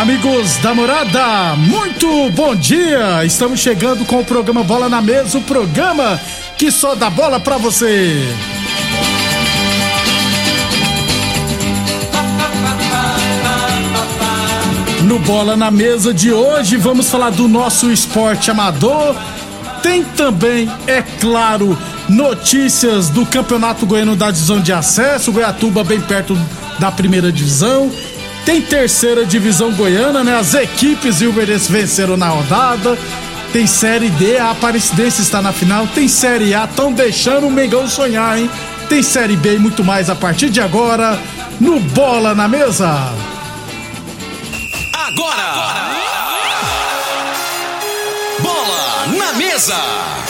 Amigos da morada, muito bom dia! Estamos chegando com o programa Bola na Mesa o programa que só dá bola pra você. No Bola na Mesa de hoje, vamos falar do nosso esporte amador. Tem também, é claro, notícias do Campeonato Goiano da Divisão de Acesso, Goiatuba bem perto da primeira divisão. Tem terceira divisão goiana, né? As equipes Ilverense venceram na rodada. Tem Série D, a Aparecidense está na final. Tem Série A, estão deixando o Mengão sonhar, hein? Tem Série B e muito mais a partir de agora no Bola na Mesa. Agora! Bola na mesa!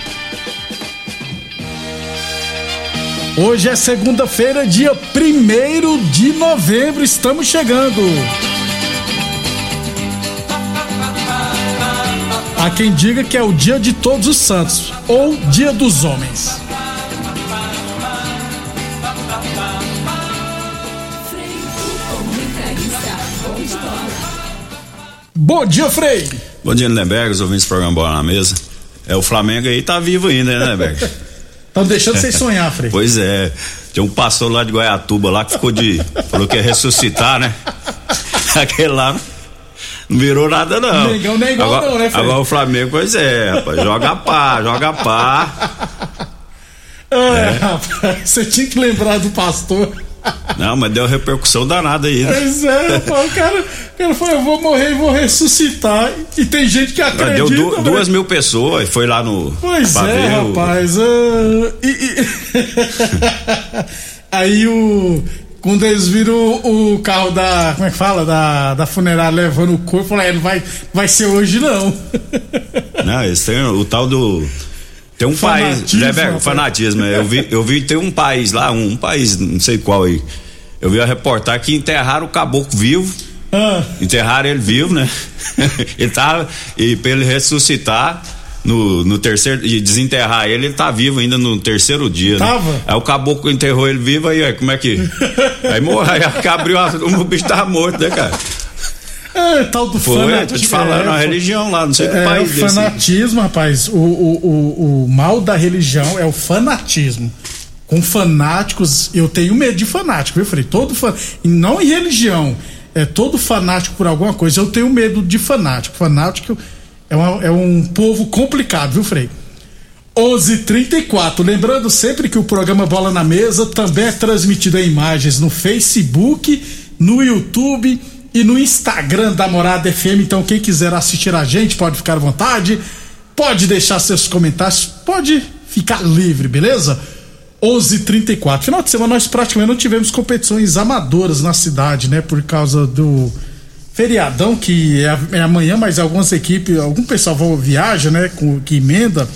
Hoje é segunda-feira, dia 1 de novembro, estamos chegando. Há quem diga que é o dia de todos os santos ou dia dos homens. Bom dia, Frei. Bom dia, Lindenberg, os ouvintes do programa Bola na Mesa. É, o Flamengo aí tá vivo ainda, né, Lindenberg? Estão deixando vocês sonhar, Frei. pois é. Tinha um pastor lá de Goiatuba lá que ficou de. falou que ia ressuscitar, né? Aquele lá não virou nada, não. Mengão não é igual agora, não, né, Frei? Agora o Flamengo, pois é, rapaz. Joga pá, joga pá. É, rapaz, você tinha que lembrar do pastor. Não, mas deu repercussão danada aí, né? Pois é, rapaz, o cara, cara falou, eu vou morrer e vou ressuscitar. E tem gente que acredita. Deu du- né? duas mil pessoas, foi lá no. Pois é, ver o- rapaz. ah, e- e- Aí o. Quando eles viram o, o carro da. Como é que fala? Da, da funerária levando o corpo, falaram, é, não vai, vai ser hoje não. Não, eles têm o tal do. Tem um país, Fanatismo, rapaz. fanatismo. Eu vi, eu vi tem um país lá, um, país, não sei qual aí. Eu vi a reportagem que enterraram o caboclo vivo. Ah, Enterraram ele vivo, né? ele tava. E pra ele ressuscitar no, no terceiro. E desenterrar ele, ele tá vivo ainda no terceiro dia. né? Tava? Aí o caboclo enterrou ele vivo, aí, aí como é que. aí morreu, aí abriu o bicho tava morto, né, cara? É, tal do Foi, fanatismo. tô te falando, é, uma religião lá, não sei que É, o país desse. fanatismo, rapaz. O, o, o, o mal da religião é o fanatismo. Com fanáticos, eu tenho medo de fanático, viu, Frei? Todo fan... e Não em religião. É todo fanático por alguma coisa. Eu tenho medo de fanático. Fanático é, uma- é um povo complicado, viu, Frei? 11:34. Lembrando sempre que o programa Bola na Mesa também é transmitido em imagens no Facebook, no YouTube e no Instagram da Morada FM. Então, quem quiser assistir a gente pode ficar à vontade, pode deixar seus comentários, pode ficar livre, beleza? 11:34. Final de semana nós praticamente não tivemos competições amadoras na cidade, né? Por causa do feriadão que é, é amanhã, mas algumas equipes, algum pessoal viaja, né? Com, que emenda.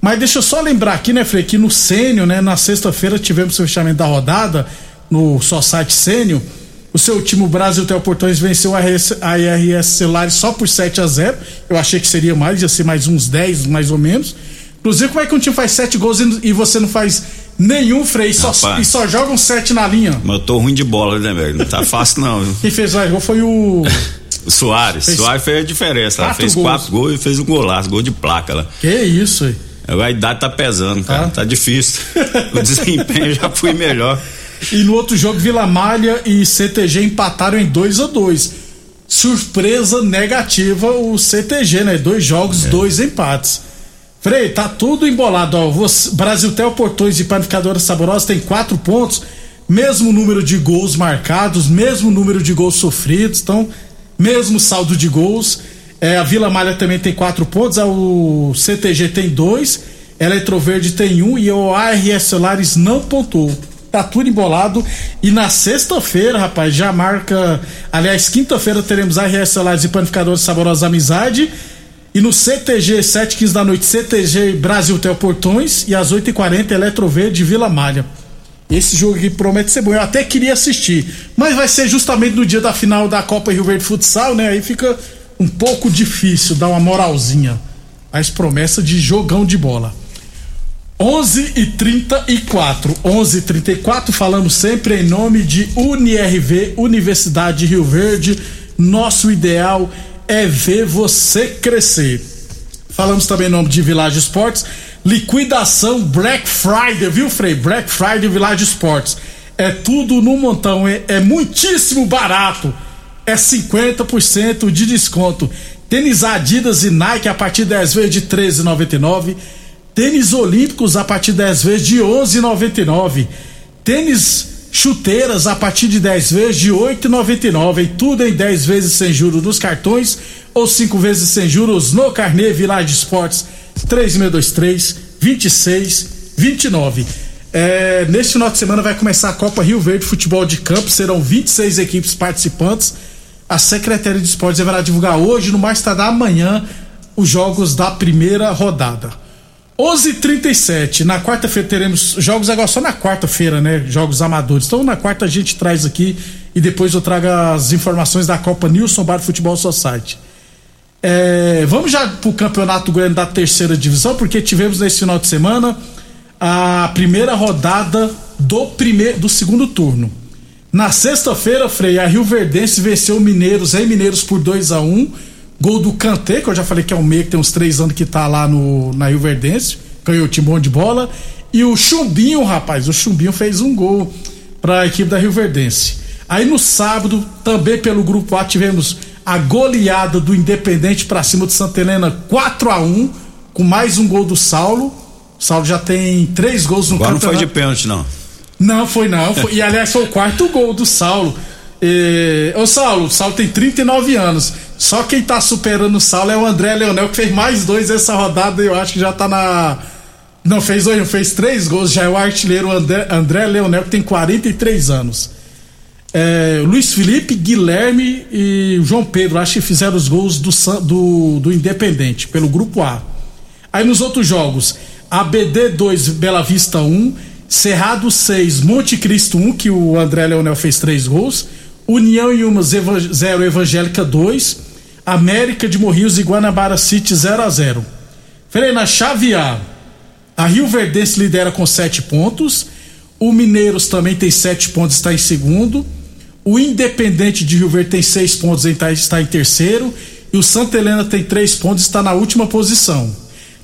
Mas deixa eu só lembrar aqui, né, Frei, que no Sênio, né, na sexta-feira tivemos o fechamento da rodada no só site Sênio. O seu time, o Brasil Teleportões, venceu a IRS, Celulares só por 7 a 0 Eu achei que seria mais, ia ser mais uns 10, mais ou menos. Inclusive, como é que um time faz 7 gols e, você não faz nenhum freio só, e só joga um 7 na linha? Mas eu tô ruim de bola, né, velho? Não tá fácil, não. Quem fez mais gol foi o. O Soares. Fez Soares fez a diferença. Quatro fez gols. quatro gols e fez um golaço, gol de placa lá. que isso aí? A idade tá pesando, cara. Tá. Tá difícil. o desempenho já fui melhor. E no outro jogo, Vila Malha e CTG empataram em 2 a 2 Surpresa negativa o CTG, né? Dois jogos, dois empates. Frei, tá tudo embolado. Ó. Você, Brasil Tel Portões e Panificadora Saborosa tem quatro pontos, mesmo número de gols marcados, mesmo número de gols sofridos, então, mesmo saldo de gols. É, a Vila Malha também tem quatro pontos, o CTG tem dois, Eletroverde tem um e o ARS Solares não pontuou. Tá tudo embolado. E na sexta-feira, rapaz, já marca. Aliás, quinta-feira teremos ARS Solares e Panificadores Saborosa Amizade. E no CTG, 7h15 da noite, CTG Brasil Tel Portões. E às 8h40, Eletroverde Vila Malha. Esse jogo aqui promete ser bom. Eu até queria assistir. Mas vai ser justamente no dia da final da Copa Rio Verde Futsal, né? Aí fica um pouco difícil dar uma moralzinha. Mas promessa de jogão de bola. 11 e 34 11 e 34 falamos sempre em nome de UniRV, Universidade de Rio Verde. Nosso ideal é ver você crescer. Falamos também em nome de Village Esportes. Liquidação Black Friday, viu, Frei? Black Friday Village Esportes. É tudo no montão, é, é muitíssimo barato. É 50% de desconto. Tênis Adidas e Nike a partir de 10 vezes de R$ 13,99. Tênis Olímpicos a partir de 10 vezes de R$ 11,99. Tênis chuteiras a partir de 10 vezes de R$ 8,99. E tudo em 10 vezes sem juros nos cartões ou 5 vezes sem juros no Carnê Village Esportes 3623 2629. É, neste final de semana vai começar a Copa Rio Verde Futebol de Campo. Serão 26 equipes participantes. A Secretaria de Esportes deverá divulgar hoje, no mais tardar amanhã, os jogos da primeira rodada. 11:37 Na quarta-feira teremos jogos agora só na quarta-feira, né? Jogos amadores. Então na quarta a gente traz aqui e depois eu trago as informações da Copa Nilson Bar Futebol Society. É, vamos já pro Campeonato Goiano da terceira divisão, porque tivemos nesse final de semana a primeira rodada do primeiro do segundo turno. Na sexta-feira, Frei, a Rio Verdense venceu Mineiros em Mineiros por 2 a 1 Gol do Kanté, que eu já falei que é um meio que tem uns três anos que tá lá no, na Rio Verdense. Ganhou o bom de bola. E o Chumbinho, rapaz, o Chumbinho fez um gol para a equipe da Rio Verdense. Aí no sábado, também pelo grupo A, tivemos a goleada do Independente para cima de Santa Helena 4 a 1 com mais um gol do Saulo. O Saulo já tem três gols no Agora não foi campeonato. de pênalti, não. Não, foi não. Foi- e aliás, foi o quarto gol do Saulo. E, ô Saulo, o Saulo tem 39 anos. Só quem tá superando o Saulo é o André Leonel, que fez mais dois essa rodada e eu acho que já tá na. Não, fez dois, não, fez três gols. Já é o artilheiro André, André Leonel, que tem 43 anos. É, Luiz Felipe, Guilherme e João Pedro, acho que fizeram os gols do, do, do Independente, pelo grupo A. Aí nos outros jogos, ABD 2, Bela Vista 1, Cerrado 6, Monte Cristo 1, que o André Leonel fez três gols, União e Umas 0, Evangélica 2, América de Morrinhos e Guanabara City 0 a 0 Falei na chave A, Rio Verdense lidera com 7 pontos, o Mineiros também tem 7 pontos, está em segundo, o Independente de Rio Verde tem 6 pontos, está em terceiro, e o Santa Helena tem 3 pontos, está na última posição.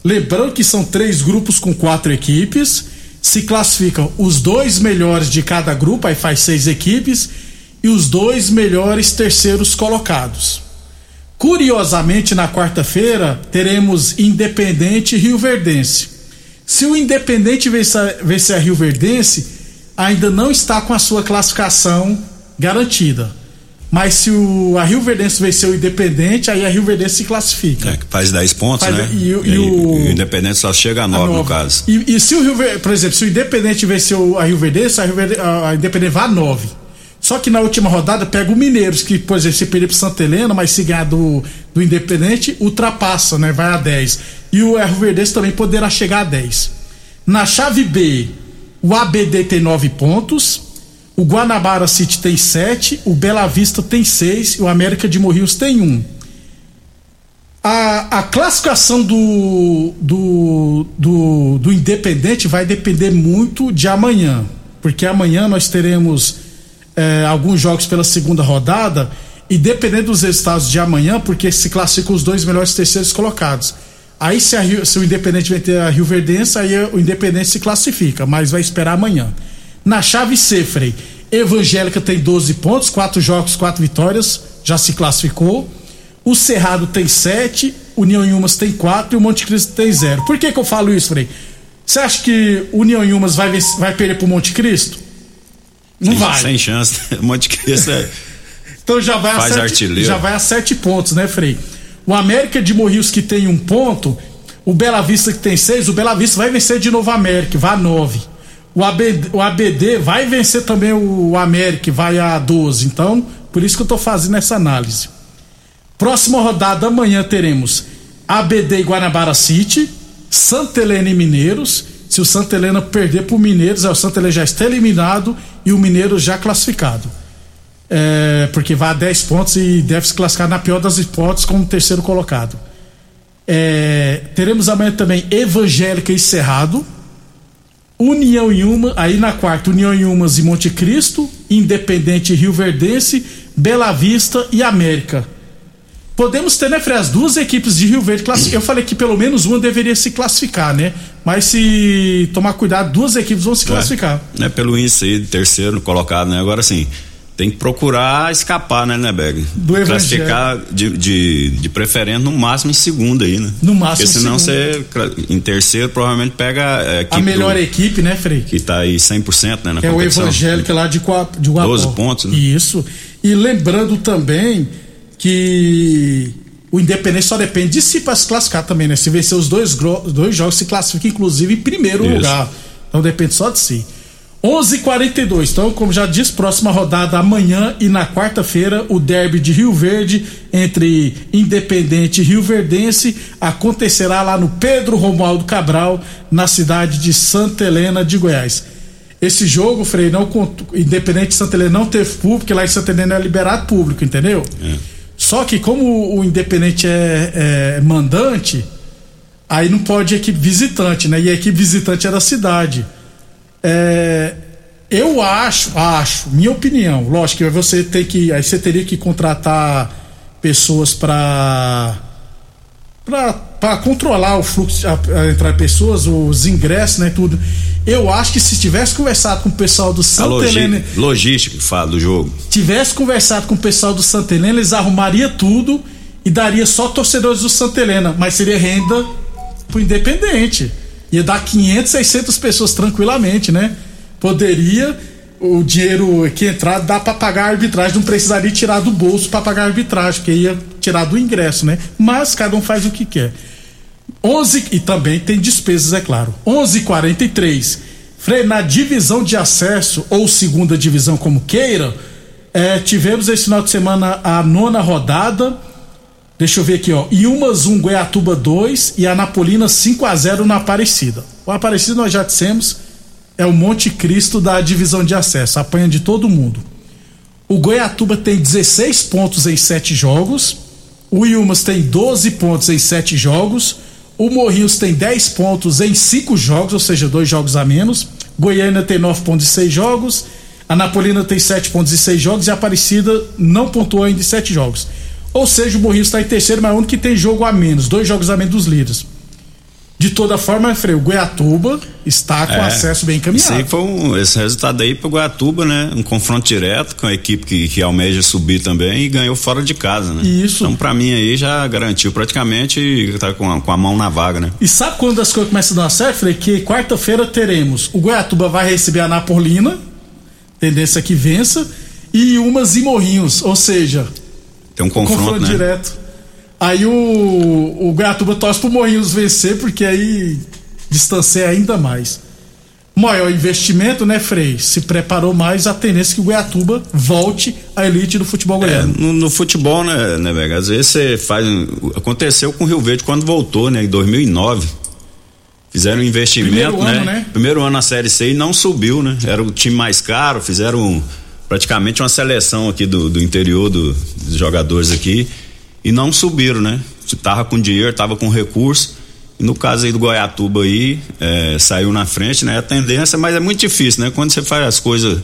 Lembrando que são três grupos com quatro equipes. Se classificam os dois melhores de cada grupo, aí faz seis equipes, e os dois melhores terceiros colocados. Curiosamente, na quarta-feira, teremos Independente e Rio Verdense. Se o Independente vencer, vencer a Rio Verdense, ainda não está com a sua classificação garantida. Mas se o, a Rio Verdense vencer o Independente, aí a Rio Verdense se classifica. É, que faz 10 pontos, Faz- né? e o- E, e o- o Independente só chega a 9 no caso. E, e se o Rio por exemplo, se o Independente vencer a Rio Verdense, a, Rio Verde, a, a Independente vai a 9. Só que na última rodada pega o Mineiros, que, por exemplo, se perder pro Santa Helena, mas se ganhar do, do Independente, ultrapassa, né? Vai a 10. E o Erro Verdes também poderá chegar a 10. Na chave B, o ABD tem 9 pontos, o Guanabara City tem 7, o Bela Vista tem 6 e o América de Morrinhos tem 1. A, a classificação do, do, do, do Independente vai depender muito de amanhã, porque amanhã nós teremos é, alguns jogos pela segunda rodada e dependendo dos resultados de amanhã, porque se classificam os dois melhores terceiros colocados. Aí se, a, se o Independente vai ter a Rio Verdense, aí o Independente se classifica, mas vai esperar amanhã. Na chave C, Frei, Evangélica tem 12 pontos, quatro jogos, quatro vitórias, já se classificou. O Cerrado tem 7, União Yumas tem 4 e o Monte Cristo tem 0. Por que, que eu falo isso, Frei? Você acha que União Yumas vai, vai perder pro Monte Cristo? Não sem, vai. Sem chance. Monte Cristo é. Então já vai, Faz a sete, artilheiro. já vai a sete pontos, né, Frei? O América de Morrios que tem um ponto, o Bela Vista que tem seis, o Bela Vista vai vencer de novo o América, vai a nove. O ABD, o ABD vai vencer também o América, vai a 12. Então, por isso que eu tô fazendo essa análise. Próxima rodada, amanhã teremos ABD e Guanabara City, Santa Helena e Mineiros. Se o Santa Helena perder pro Mineiros, é, o Santa Helena já está eliminado e o Mineiro já classificado. É, porque vai a 10 pontos e deve se classificar na pior das hipóteses como terceiro colocado. É, teremos amanhã também Evangélica e Cerrado, União e Uma, aí na quarta, União e Umas e Monte Cristo, Independente Rio Verdense, Bela Vista e América. Podemos ter, né, Frei, as duas equipes de Rio Verde classificadas. Eu falei que pelo menos uma deveria se classificar, né? Mas se tomar cuidado, duas equipes vão se classificar. É, né, pelo índice aí de terceiro colocado, né? Agora sim, tem que procurar escapar, né, Nebeg? Do Classificar de, de, de preferência no máximo em segunda aí, né? No máximo Porque senão você, em terceiro, provavelmente pega é, a melhor do- equipe, né, Frei? que tá aí 100%, né, na é o competição. evangélico lá de, Coa- de Guapó. 12 pontos, né? Isso. E lembrando também que o Independente só depende de si para se classificar também, né? Se vencer os dois, dois jogos, se classifica inclusive em primeiro Isso. lugar. Então depende só de si. 11:42. Então, como já disse, próxima rodada amanhã e na quarta-feira o derby de Rio Verde entre Independente e Rio Verdense acontecerá lá no Pedro Romualdo Cabral, na cidade de Santa Helena de Goiás. Esse jogo, Frei, não Independente de Santa Helena não teve público, porque lá em Santa Helena é liberado público, entendeu? Só que como o Independente é, é mandante, aí não pode equipe visitante, né? E a equipe visitante é da cidade. É, eu acho, acho, minha opinião, lógico que você tem que, aí você teria que contratar pessoas para para controlar o fluxo, a, a entrar pessoas, os ingressos, né, tudo. Eu acho que se tivesse conversado com o pessoal do Santa logi- Helena, logística que fala do jogo. tivesse conversado com o pessoal do Santa Helena, eles arrumaria tudo e daria só torcedores do Santa Helena, mas seria renda pro Independente. Ia dar 500, 600 pessoas tranquilamente, né? Poderia o dinheiro que entrar dá para pagar a arbitragem, não precisaria tirar do bolso para pagar a arbitragem, porque ia tirar do ingresso, né? Mas cada um faz o que quer. 11 e também tem despesas, é claro. 11:43. Frei, na divisão de acesso ou segunda divisão, como queira, é, tivemos esse final de semana a nona rodada. Deixa eu ver aqui, ó. Iumas 1, Goiatuba 2 e Anapolina 5 a 0 na Aparecida. O Aparecida nós já dissemos, é o Monte Cristo da divisão de acesso, apanha de todo mundo. O Goiatuba tem 16 pontos em 7 jogos. O Ilmas tem 12 pontos em 7 jogos. O Morrinhos tem 10 pontos em 5 jogos, ou seja, dois jogos a menos. Goiânia tem 9 pontos em 6 jogos. A Napolina tem 7 pontos em 6 jogos. E a Aparecida não pontuou ainda em 7 jogos. Ou seja, o Morrinhos está em terceiro, mas é o único que tem jogo a menos, dois jogos a menos dos líderes. De toda forma, Frei, o Goiatuba está com É, acesso bem encaminhado. foi um, esse resultado aí pro Guatuba, né? Um confronto direto com a equipe que, que almeja subir também e ganhou fora de casa, né? Isso. Então, pra mim aí já garantiu praticamente e tá com a, com a mão na vaga, né? E sabe quando as coisas começam a dar certo, Frei? Que quarta-feira teremos o Goiatuba vai receber a Napolina, tendência que vença, e umas e Morrinhos, ou seja, Tem um confronto, confronto né? direto. Aí o, o Goiatuba torce pro Morrinhos vencer, porque aí distancia ainda mais. maior investimento, né, Frei? Se preparou mais a tendência que o Goiatuba volte à elite do futebol É, goiano. no, no futebol, né, né, Vega? Às vezes você faz. Aconteceu com o Rio Verde quando voltou, né? Em 2009. Fizeram um investimento, Primeiro né? ano, né? Primeiro ano na Série C e não subiu, né? Era o time mais caro, fizeram praticamente uma seleção aqui do, do interior do- dos jogadores aqui e não subiram, né? Tava com dinheiro, tava com recurso. E no caso aí do Goiatuba aí, é, saiu na frente, né? A tendência, mas é muito difícil, né? Quando você faz as coisas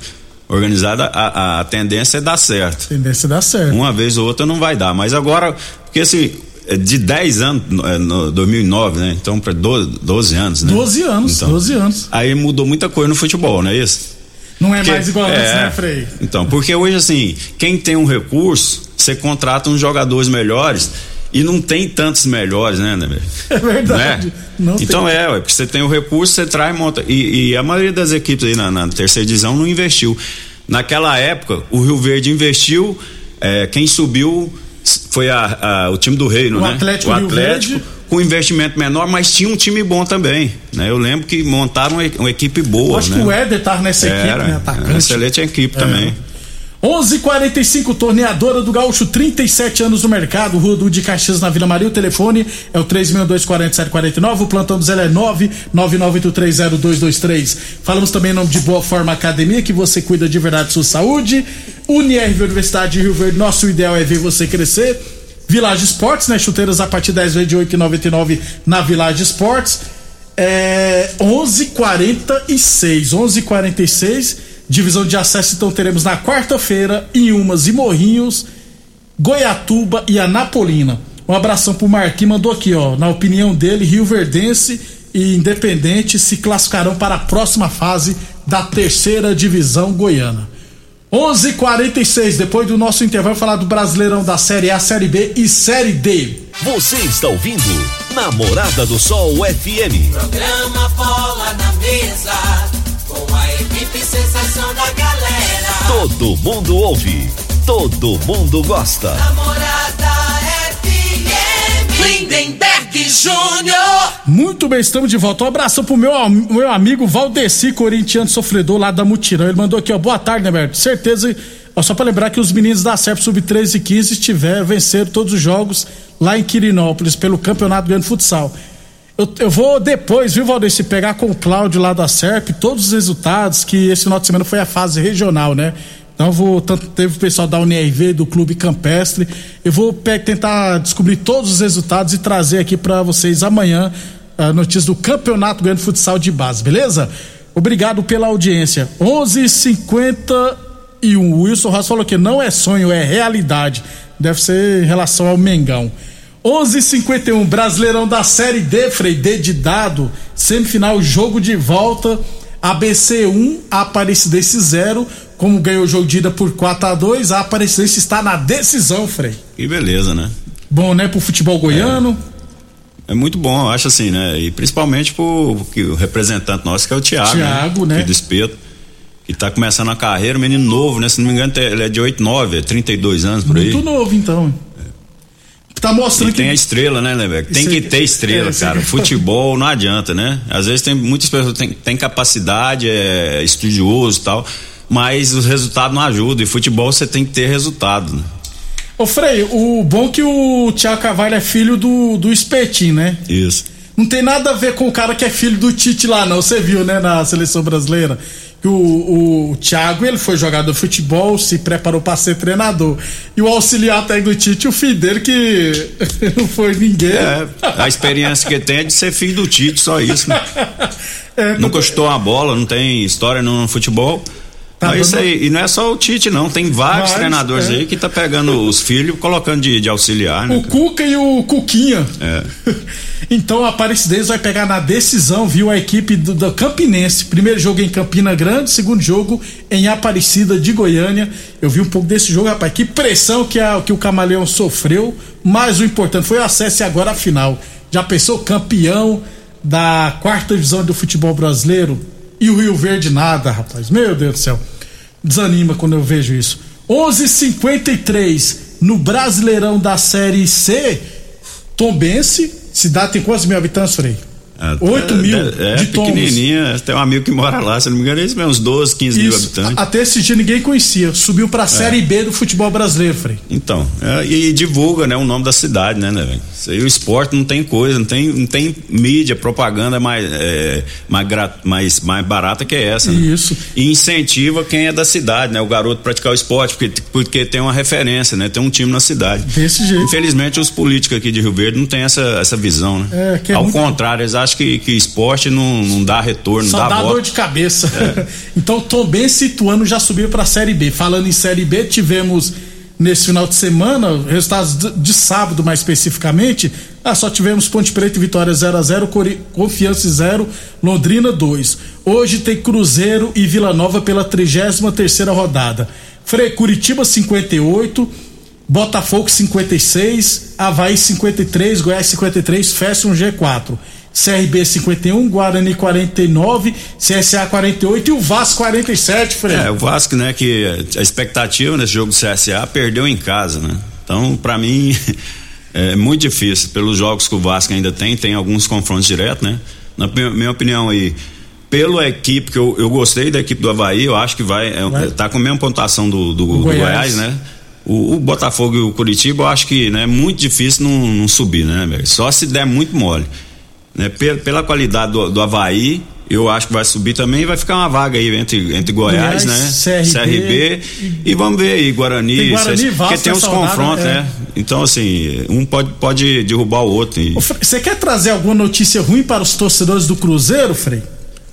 organizadas, a, a- a tendência é dar certo. Tendência dá certo. Uma vez ou outra não vai dar. Mas agora, porque esse. é De 10 anos, no- é, no 2009, né? Então, para 12, 12 anos, né? 12 anos, Então, 12 anos. Aí mudou muita coisa no futebol, não é isso? Não é Porque- mais igual antes, é, né, Frei? Então, porque hoje, assim, quem tem um recurso, você contrata uns jogadores melhores e não tem tantos melhores, né, né? velho? É verdade. Né? Não tem. então é, ué, porque você tem o recurso, você traz e monta. E, e a maioria das equipes aí na, na terceira divisão não investiu. Naquela época, o Rio Verde investiu, é, quem subiu foi a- a- o time do Reino, O né? Atlético o Rio Atlético, Verde. com investimento menor, mas tinha um time bom também. Né? Eu lembro que montaram uma, uma equipe boa. Eu acho né? que o Éder tava nessa equipe, Era, né? era Atacante. excelente equipe também. 11:45 torneadora do Gaúcho, 37 anos no mercado, Rua do de Caxias na Vila Maria. O telefone é o 3624749, o plantão do Zé é 999830223. Falamos também em nome de Boa Forma Academia, que você cuida de verdade de sua saúde. UniRV Universidade de Rio Verde, nosso ideal é ver você crescer. Village Esportes, né? Chuteiras a partir 10 vezes de 8,99 na Village Esportes. É 11:46, 11:46. Divisão de acesso então teremos na quarta-feira em Umas e Morrinhos, Goiatuba e Anapolina. Um abração pro Marquinhos, mandou aqui, ó, na opinião dele, Rio Verdense e Independente se classificarão para a próxima fase da terceira divisão goiana. 11:46 depois do nosso intervalo falar do Brasileirão da Série A, Série B e Série D. Você está ouvindo Namorada do Sol FM. Programa Bola na Mesa, com a equipe sensação da galera. Todo mundo ouve, todo mundo gosta. Namorada FM. Lindenberg Júnior. Muito bem, estamos de volta. Um abraço pro meu, meu amigo Valdeci, corintiano sofredor lá da Mutirão. Ele mandou aqui, ó. Boa tarde, né, Berto? Certeza. Ó, só pra lembrar que os meninos da SEP Sub-13 e 15 estiveram, venceram todos os jogos lá em Quirinópolis pelo Campeonato Grande Futsal. Eu, eu vou depois, viu, Valdeci, pegar com o Cláudio lá da SERP todos os resultados, que esse final de semana foi a fase regional, né? Então vou, tanto teve o pessoal da UNRV, do Clube Campestre, eu vou pe- tentar descobrir todos os resultados e trazer aqui pra vocês amanhã a notícia do Campeonato Grande Futsal de Base, beleza? Obrigado pela audiência. 11:51. O Wilson Ross falou que não é sonho, é realidade. Deve ser em relação ao Mengão. 11:51 Brasileirão da Série D, Frei D de dado, semifinal jogo de volta. ABC 1, Aparecidense 0. Como ganhou o jogo de ida por 4 a 2 a Aparecidense está na decisão, Frei. Que beleza, né? Bom, né, pro futebol goiano. É muito bom, eu acho assim, né? E principalmente pro que o representante nosso, que é o Thiago. Thiago, né? Aqui do Espeto. Que tá começando a carreira, um menino novo, né? Se não me engano, ele é de 8, 9, é 32 anos por aí. Muito novo, então. Tá mostrando E tem a que. estrela, né, Lebeck? Tem que ter estrela, é, cara. Futebol não adianta, né? Às vezes tem muitas pessoas que têm tem capacidade, é estudioso e tal, mas os resultados não ajudam. E futebol você tem que ter resultado. Né? Ô, Frei, o bom é que o Thiago Carvalho é filho do, do Espetinho, né? Isso. Não tem nada a ver com o cara que é filho do Tite lá, não. Você viu, né, na seleção brasileira? Que o, o, Thiago, ele foi jogador de futebol, se preparou para ser treinador. E o auxiliar técnico do Tite, o filho dele, que não foi ninguém. É, a experiência que tem é de ser filho do Tite, só isso. Né? É, Nunca chutou uma bola, não tem história no futebol. Tá Mas isso aí, e não é só o Tite, não. Tem vários, Vários, treinadores é. aí que tá pegando os filhos colocando de, de auxiliar, né? O Cuca e o Cuquinha. É. Então a Aparecidense vai pegar na decisão, viu? A equipe do, do Campinense. Primeiro jogo em Campina Grande, segundo jogo em Aparecida de Goiânia. Eu vi um pouco desse jogo, rapaz. Que pressão que, a, que o Camaleão sofreu. Mas o importante foi o acesso e agora a final. Já pensou campeão da quarta divisão do futebol brasileiro? E o Rio Verde nada, rapaz. Meu Deus do céu. Desanima quando eu vejo isso. 11:53 no Brasileirão da Série C. Tombense, cidade tem quantos mil habitantes, Frei? 8 mil é, de é tombos. pequenininha, tem um amigo que mora lá, se não me engano, eles uns 12, 15 mil Isso. habitantes. Até esse dia ninguém conhecia. Subiu pra Série B do futebol brasileiro, Frei. Então, é, e divulga, né, o nome da cidade, né, né, velho? Isso aí, o esporte não tem coisa, não tem, não tem mídia, propaganda mais, é, mais, mais, mais barata que essa, né? Isso. E incentiva quem é da cidade, né, o garoto praticar o esporte, porque, porque tem uma referência, né, tem um time na cidade. Desse jeito. Infelizmente, os políticos aqui de Rio Verde não têm essa, essa visão, né? É, que é Ao muito- contrário, eles acham que, que esporte não, não dá retorno, Só dá, dá dor de cabeça. É. então, Tom Benz e Ituano já subiu pra Série B. Falando em Série B, tivemos nesse final de semana, resultados de, sábado mais especificamente, ah, só tivemos Ponte Preta e Vitória 0 a 0 Cori- Confiança 0, Londrina 2. Hoje tem Cruzeiro e Vila Nova pela 33 terceira rodada. Frei Curitiba 58, Botafogo 56, Havaí 53, Goiás 53, fecha um G4. CRB 51, Guarani 49, CSA 48 e o Vasco 47, Frei. É, o Vasco, né, que a expectativa nesse jogo do CSA perdeu em casa, né? Então, pra mim, é muito difícil. Pelos jogos que o Vasco ainda tem, tem alguns confrontos diretos, né? Na minha, opinião aí, pela equipe que eu, eu gostei da equipe do Havaí, eu acho que vai, é, tá com a mesma pontuação do, do, do Goiás. Goiás. né? O, o Botafogo e o Curitiba, eu acho que né, é muito difícil não, não subir, né, velho? Só se der muito mole. Né? Pela, qualidade do, do Havaí, eu acho que vai subir também e vai ficar uma vaga aí entre, entre Goiás, Goiás, né? CRB, e vamos ver aí, Guarani, Tem Guarani, Vasco porque tem nessa rodada, confrontos, é. né? Então, assim, um pode, pode derrubar o outro. e- Você quer trazer alguma notícia ruim para os torcedores do Cruzeiro, Frei?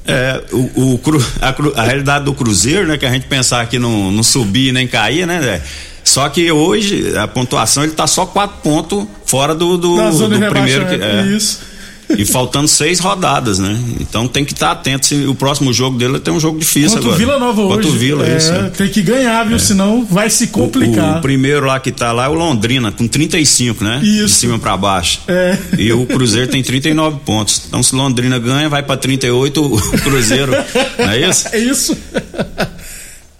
É, o, o cru- a, cru- a realidade do Cruzeiro, né? Que a gente pensar que não, não subia nem caía, né? Zé? Só que hoje a pontuação ele tá só quatro pontos fora do, do, do primeiro. Que, é. Isso. E faltando seis rodadas, né? Então tem que estar atento. Se o próximo jogo dele tem um jogo difícil Contra o agora. Vila Nova hoje. Contra o Vila, é, isso. é. Tem que ganhar, viu? Senão vai se O, complicar. o primeiro lá que tá lá é o Londrina, com 35, né? Isso. De cima pra baixo. É. E o Cruzeiro tem 39 pontos. Então se Londrina ganha, vai pra 38 o Cruzeiro. Não é isso? É isso.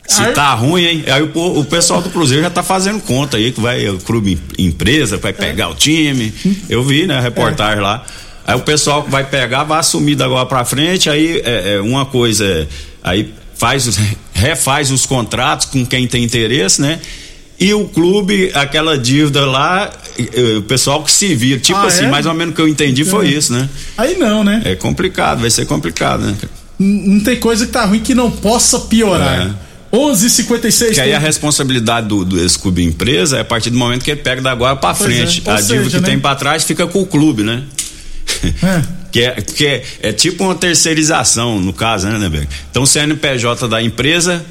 Se Aí- tá ruim, hein? Aí o, o pessoal do Cruzeiro já tá fazendo conta aí, que vai o clube em- empresa, vai pegar o time. Eu vi, né, a reportagem lá. Aí o pessoal que vai pegar vai assumir da agora pra frente, aí é, é uma coisa, é, aí faz, os- refaz os contratos com quem tem interesse, né? E o clube, aquela dívida lá, o pessoal que se vira, tipo Ah, assim, é? mais ou menos o que eu entendi foi É. isso, né? Aí não, né? É complicado, vai ser complicado, né? Não tem coisa que tá ruim que não possa piorar. É. 11:56 Que aí a responsabilidade do, do esse clube empresa é a partir do momento que ele pega da agora frente. é, ou a dívida que né? tem pra trás fica com o clube, né? É. que é, que é, é tipo uma terceirização, no caso, né, Nebeck? Então o CNPJ da empresa,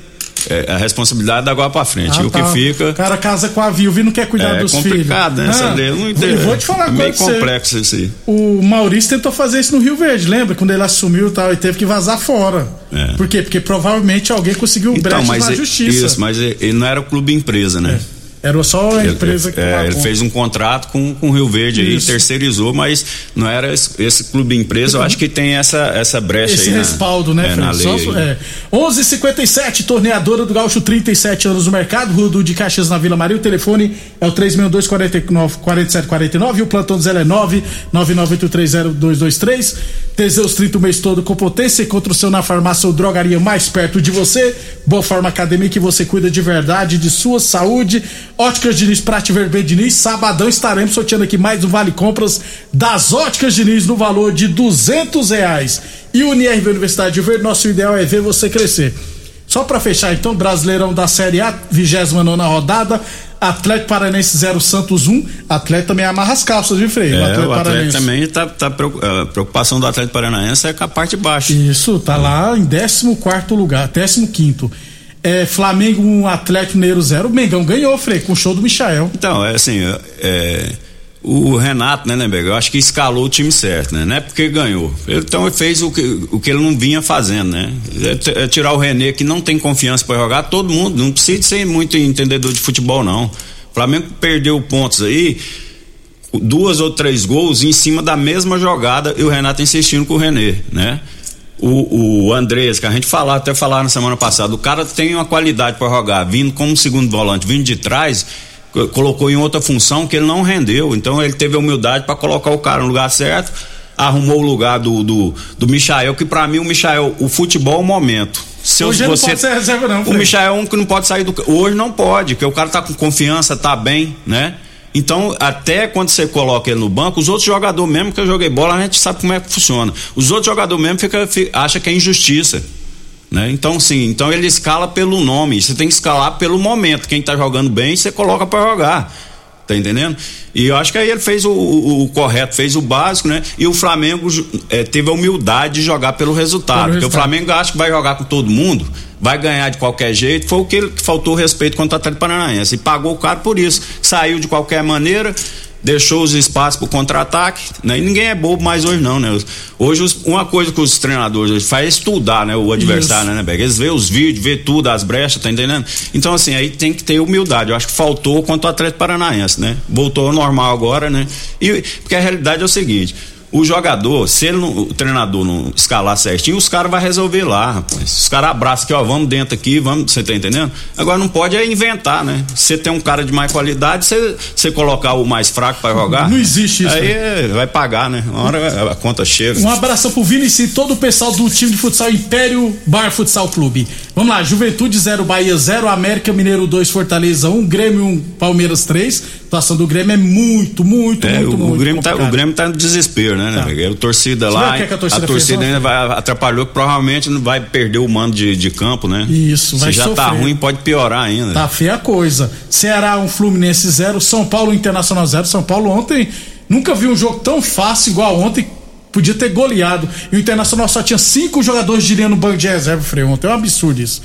é, a responsabilidade da agora pra frente. Ah, e o tá. que fica. O cara casa com a viúva e não quer cuidar É dos filhos. complicado, né? Ah, não entendo. vou te falar é meio complexo isso aí. O Maurício tentou fazer isso no Rio Verde, lembra? Quando ele assumiu e tal, e teve que vazar fora. É. Por quê? Porque provavelmente alguém conseguiu Então, brechas mas na ele- justiça. isso, mas ele ele não era clube empresa, né? Era só a Ele- empresa que é, ele fez um contrato com, com o Rio Verde aí, terceirizou, mas não era esse, esse clube empresa, eu acho que tem essa, essa brecha Esse aí. na- respaldo, né, é, na lei. Só- é. 11:57 torneadora do Gaúcho, 37 anos no mercado, Rua do de Caxias na Vila Maria. O telefone é o 362 49 4749 e o plantão do Zé é 9 99830223. Teseus 30 o mês todo com potência. Encontra o seu na farmácia ou drogaria mais perto de você. Boa Forma Academia que você cuida de verdade de sua saúde. Óticas Diniz, Prate Vermelho Diniz. Sabadão estaremos sorteando aqui mais um Vale Compras das Óticas Diniz no valor de 200 reais. E o UniRV Universidade de Verde, nosso ideal é ver você crescer. Só pra fechar então, Brasileirão da Série A, 29 rodada, Atlético Paranense 0 Santos 1. Atlético também amarra as calças, viu, Freire? É, o Atlético também tá, tá preocu- a preocupação do Atlético Paranaense é com a parte de baixo. Isso, tá lá em 14 lugar, 15. É, Flamengo 1, Atlético Mineiro 0. O Mengão ganhou, Frei, com o show do Michael. Então, é assim, é, o Renato, né, Lemberg, eu acho que escalou o time certo, né? Não é porque ganhou. Então ele fez o que, o que ele não vinha fazendo, né? É é tirar o René, que não tem confiança para jogar, todo mundo, não precisa ser muito entendedor de futebol, não. O Flamengo perdeu pontos aí, duas ou três gols em cima da mesma jogada e o Renato insistindo com o René, né? O, o Andrés, que a gente falar, até falar na semana passada, o cara tem uma qualidade para jogar, vindo como segundo volante, vindo de trás, co- colocou em outra função que ele não rendeu. Então ele teve a humildade para colocar o cara no lugar certo. arrumou o lugar do, do, do Michael, que pra mim o Michael, o futebol é o momento. Se eu- Hoje ele não pode ser reserva, não, O. Michael é um que não pode sair do. Hoje não pode, porque o cara tá com confiança, tá bem, né? Então, até quando você coloca ele no banco, os outros jogadores mesmo que eu joguei bola, a gente sabe como é que funciona. Os outros jogadores mesmo fica, fi- acha que é injustiça. Né? Então, sim, então ele escala pelo nome. Você tem que escalar pelo momento. Quem tá jogando bem, você coloca pra jogar. Tá entendendo? E eu acho que aí ele fez o, o- o correto, fez o básico, né? E o Flamengo eh, teve a humildade de jogar pelo resultado. Pelo porque resultado. o Flamengo acha que vai jogar com todo mundo, vai ganhar de qualquer jeito. Foi o que, faltou respeito contra o Atlético Paranaense. E pagou o caro por isso. Saiu de qualquer maneira, deixou os espaços pro contra-ataque. Né? E ninguém é bobo mais hoje, não, né? Hoje, os- uma coisa que os treinadores hoje fazem é estudar, né? O adversário, né, Beck? Eles vê os vídeos, vê tudo, as brechas, tá entendendo? Então, assim, aí tem que ter humildade. Eu acho que faltou contra o Atlético Paranaense, né? Voltou ao normal agora, né? E, porque a realidade é o seguinte. O jogador, se ele não, o treinador não escalar certinho, os caras vão resolver lá, rapaz. Os caras abraçam aqui, ó, vamos dentro aqui, vamos, você tá entendendo? Agora não pode é inventar, né? Você tem um cara de mais qualidade, você colocar o mais fraco pra jogar. Não existe isso, Aí né? é, vai pagar, né? Uma hora a conta chega. Um abração pro Vini e todo o pessoal do time de futsal Império Bar Futsal Clube. Vamos lá, Juventude 0, Bahia 0, América Mineiro 2, Fortaleza 1, Grêmio 1, Palmeiras 3. A situação do Grêmio é muito, muito, É, muito, o, muito o Grêmio tá, o. Grêmio tá no desespero, né, né? Tá. velho? A torcida Você lá, que é que a torcida fez ontem? ainda vai, atrapalhou, provavelmente não vai perder o mando de, de campo, né? Isso, vai Se já tá sofrer. ruim, pode piorar ainda. Tá feia a coisa. Ceará 1, Fluminense 0, São Paulo Internacional 0. São Paulo ontem nunca vi um jogo tão fácil igual ontem. Podia ter goleado. E o Internacional só tinha cinco jogadores de linha no banco de reserva, Frei. Ontem é um absurdo isso.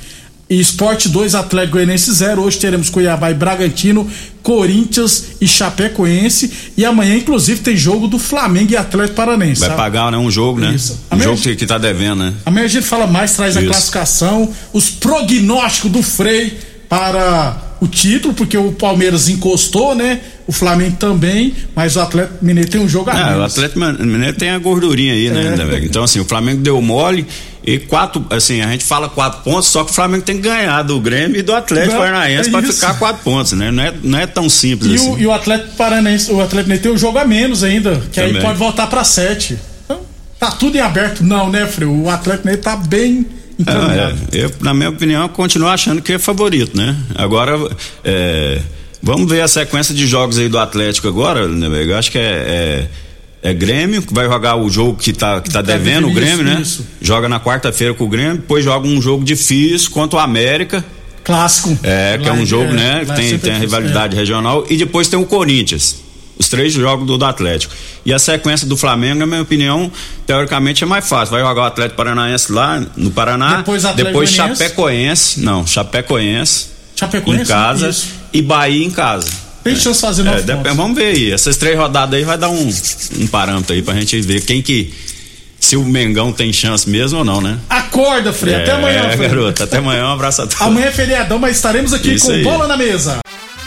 E Sport 2, Atlético Goianiense 0. Hoje teremos Cuiabá e Bragantino, Corinthians e Chapecoense. E amanhã, inclusive, tem jogo do Flamengo e Atlético Paranense. Vai sabe? pagar, né? Um jogo, né? Isso. Um jogo a gente- que, tá devendo, né? Amanhã a gente fala mais, traz a Isso. classificação, os prognósticos do Frei para o título, porque o Palmeiras encostou, né? O Flamengo também, mas o Atlético Mineiro tem um jogo a Ah, o. Atlético Mineiro tem a gordurinha aí, né, É. né? Então, assim, o Flamengo deu mole e quatro, assim, a gente fala quatro pontos, só que o Flamengo tem que ganhar do Grêmio e do Atlético Paranaense é isso. ficar quatro pontos, né? Não é, não é tão simples E assim. o, e o Atlético Paranaense, o Atlético Mineiro tem um jogo a menos ainda, que aí Também. pode voltar para sete. Então, tá tudo em aberto. Não, né, Frei? O Atlético Mineiro tá bem Não, encaminhado. é, eu, na minha opinião, continuo achando que é favorito, né? Agora, é, vamos ver a sequência de jogos aí do Atlético agora, né? Eu acho que é, é, é Grêmio, que vai jogar o jogo que tá, que tá Tá devendo, o Grêmio, isso, né? isso. Joga na quarta-feira com o Grêmio, depois joga um jogo difícil contra o América. Clássico. É, que é um jogo, é, né? Que tem, tem a é rivalidade regional. E depois tem o Corinthians. Os três jogos do, do Atlético. E a sequência do Flamengo, na minha opinião, teoricamente é mais fácil. Vai jogar o Atlético Paranaense lá no Paraná. Depois Atlético depois. Chapecoense. Não, Chapecoense. Chapecoense, em casa. isso. E Bahia em casa. Tem chance de fazer É, nove dep- pontos. vamos ver aí. Essas três rodadas aí vai dar um, um parâmetro aí pra gente ver quem que. Se o Mengão tem chance mesmo ou não, né? Acorda, Frei. Até amanhã, É, Frei. garoto. Até amanhã. Um abraço a todos. Amanhã é feriadão, mas estaremos aqui Isso com aí. bola na mesa.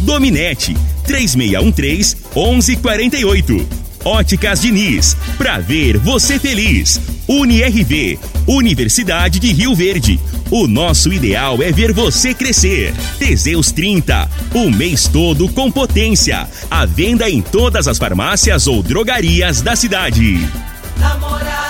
Dominete, 3613-1148. Óticas Diniz, pra ver você feliz. UniRV, Universidade de Rio Verde. O nosso ideal é ver você crescer. Teseus 30, o mês todo com potência. A venda em todas as farmácias ou drogarias da cidade. Namorada